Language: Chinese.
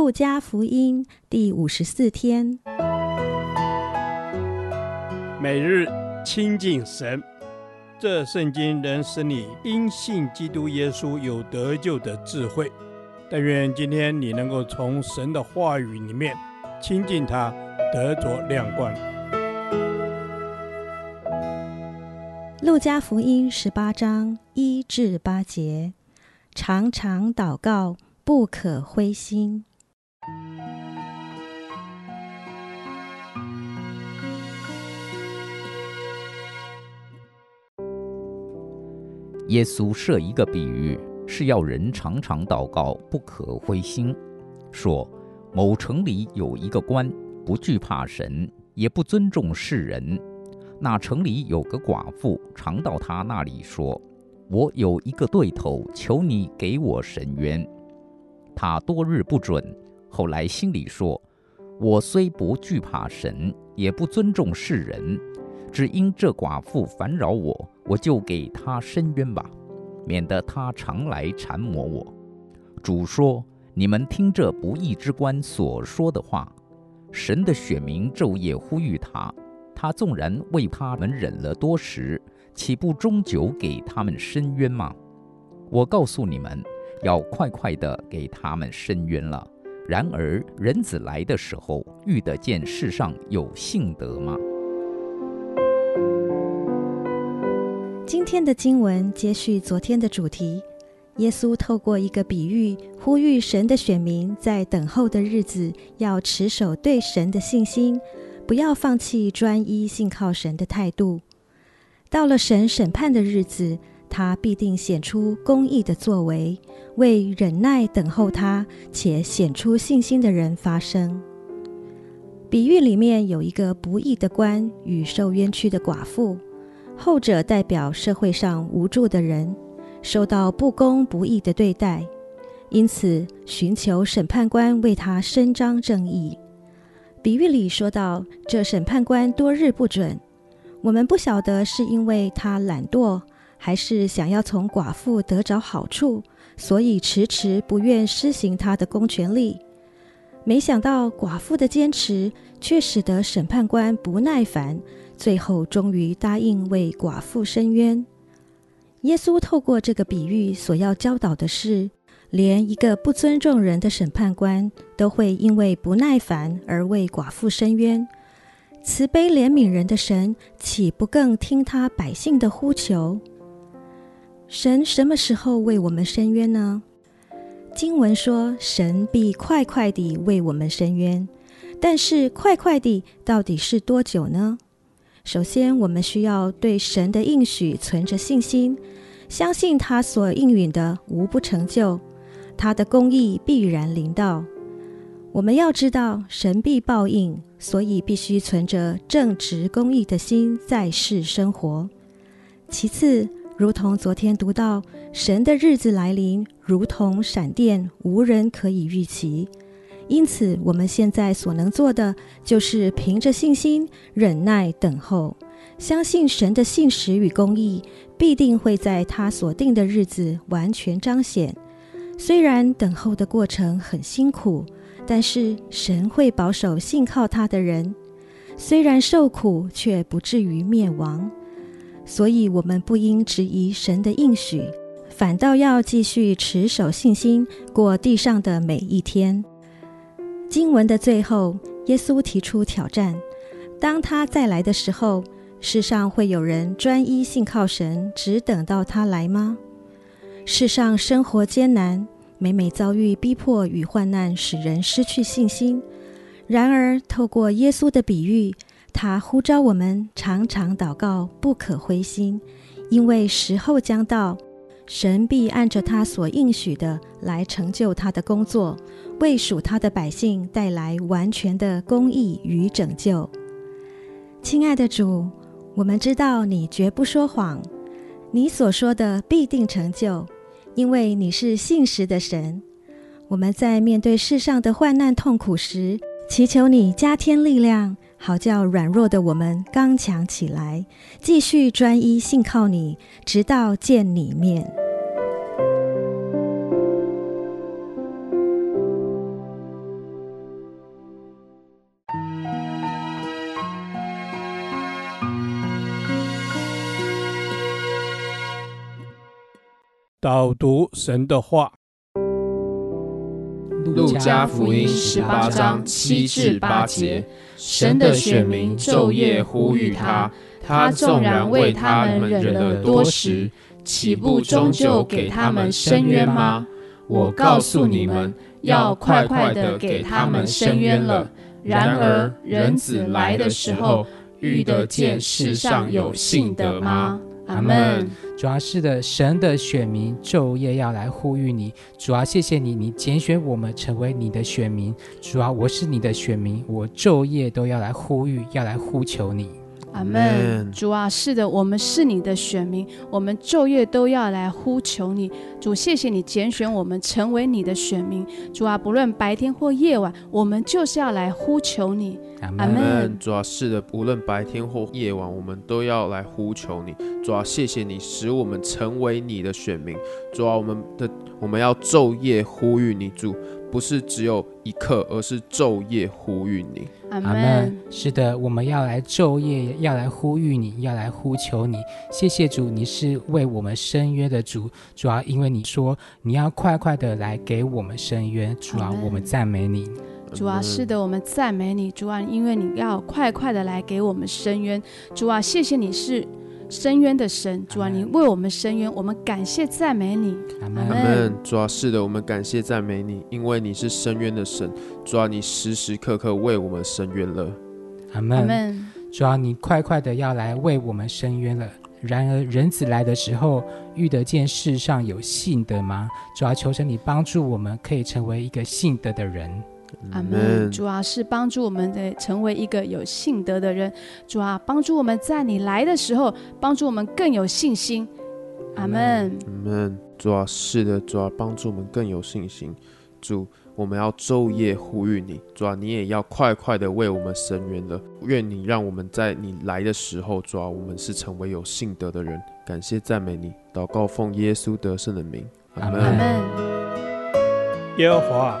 路加福音第五十四天，每日亲近神，这圣经能使你因信基督耶稣有得救的智慧。但愿今天你能够从神的话语里面亲近他，得着亮光。路加福音十八章一至八节，常常祷告，不可灰心。耶稣设一个比喻，是要人常常祷告，不可灰心。说，某城里有一个官，不惧怕神，也不尊重世人。那城里有个寡妇，常到他那里说：“我有一个对头，求你给我伸冤。”他多日不准，后来心里说：“我虽不惧怕神，也不尊重世人。”只因这寡妇烦扰我，我就给她伸冤吧，免得她常来缠磨我。主说：“你们听这不义之官所说的话。神的选民昼夜呼吁他，他纵然为他们忍了多时，岂不终久给他们伸冤吗？我告诉你们，要快快的给他们伸冤了。然而人子来的时候，遇得见世上有信德吗？”今天的经文接续昨天的主题，耶稣透过一个比喻，呼吁神的选民在等候的日子要持守对神的信心，不要放弃专一信靠神的态度。到了神审判的日子，他必定显出公义的作为，为忍耐等候他且显出信心的人发声。比喻里面有一个不义的官与受冤屈的寡妇。后者代表社会上无助的人，受到不公不义的对待，因此寻求审判官为他伸张正义。比喻里说到，这审判官多日不准，我们不晓得是因为他懒惰，还是想要从寡妇得着好处，所以迟迟不愿施行他的公权力。没想到寡妇的坚持，却使得审判官不耐烦。最后，终于答应为寡妇伸冤。耶稣透过这个比喻，所要教导的是，连一个不尊重人的审判官，都会因为不耐烦而为寡妇伸冤。慈悲怜悯人的神，岂不更听他百姓的呼求？神什么时候为我们伸冤呢？经文说，神必快快地为我们伸冤。但是，快快地到底是多久呢？首先，我们需要对神的应许存着信心，相信他所应允的无不成就，他的公义必然临到。我们要知道神必报应，所以必须存着正直公义的心在世生活。其次，如同昨天读到，神的日子来临，如同闪电，无人可以预期。因此，我们现在所能做的，就是凭着信心忍耐等候，相信神的信实与公义必定会在他所定的日子完全彰显。虽然等候的过程很辛苦，但是神会保守信靠他的人。虽然受苦，却不至于灭亡。所以，我们不应质疑神的应许，反倒要继续持守信心，过地上的每一天。经文的最后，耶稣提出挑战：当他再来的时候，世上会有人专一信靠神，只等到他来吗？世上生活艰难，每每遭遇逼迫与患难，使人失去信心。然而，透过耶稣的比喻，他呼召我们常常祷告，不可灰心，因为时候将到。神必按着他所应许的来成就他的工作，为属他的百姓带来完全的公义与拯救。亲爱的主，我们知道你绝不说谎，你所说的必定成就，因为你是信实的神。我们在面对世上的患难痛苦时，祈求你加添力量。好叫软弱的我们刚强起来，继续专一信靠你，直到见你面。导读神的话。路加福音十八章七至八节，神的选民昼夜呼吁他，他纵然为他们忍了多时，岂不终究给他们伸冤吗？我告诉你们，要快快的给他们伸冤了。然而人子来的时候，遇得见世上有信德吗？阿门。主要，是的，神的选民昼夜要来呼吁你。主要，谢谢你，你拣选我们成为你的选民。主要，我是你的选民，我昼夜都要来呼吁，要来呼求你。阿门。主啊，是的，我们是你的选民，我们昼夜都要来呼求你。主，谢谢你拣选我们成为你的选民。主啊，不论白天或夜晚，我们就是要来呼求你。阿门。主啊，是的，无论白天或夜晚，我们都要来呼求你。主啊，谢谢你使我们成为你的选民。主啊，我们的我们要昼夜呼吁你，主。不是只有一刻，而是昼夜呼吁你。阿门。是的，我们要来昼夜，要来呼吁你，要来呼求你。谢谢主，你是为我们伸冤的主。主要，因为你说你要快快的来给我们伸冤。主啊，我们赞美你。主啊，是的，我们赞美你。主啊，因为你要快快的来给我们伸冤。主啊，谢谢你是。伸冤的神，主啊，你为我们伸冤，我们感谢赞美你。阿门。主啊，是的，我们感谢赞美你，因为你是深渊的神。主啊，你时时刻刻为我们伸冤了。阿门。主啊，你快快的要来为我们伸冤了。然而人子来的时候，遇得见世上有信德吗？主啊，求神你帮助我们，可以成为一个信德的人。阿门。主啊，是帮助我们的成为一个有信德的人。主啊，帮助我们在你来的时候，帮助我们更有信心。阿门。阿门。主啊，是的，主啊，帮助我们更有信心。主，我们要昼夜呼吁你。主啊，你也要快快的为我们伸冤了。愿你让我们在你来的时候，主啊，我们是成为有信德的人。感谢赞美你，祷告奉耶稣得胜的名。阿门。阿门。耶和华。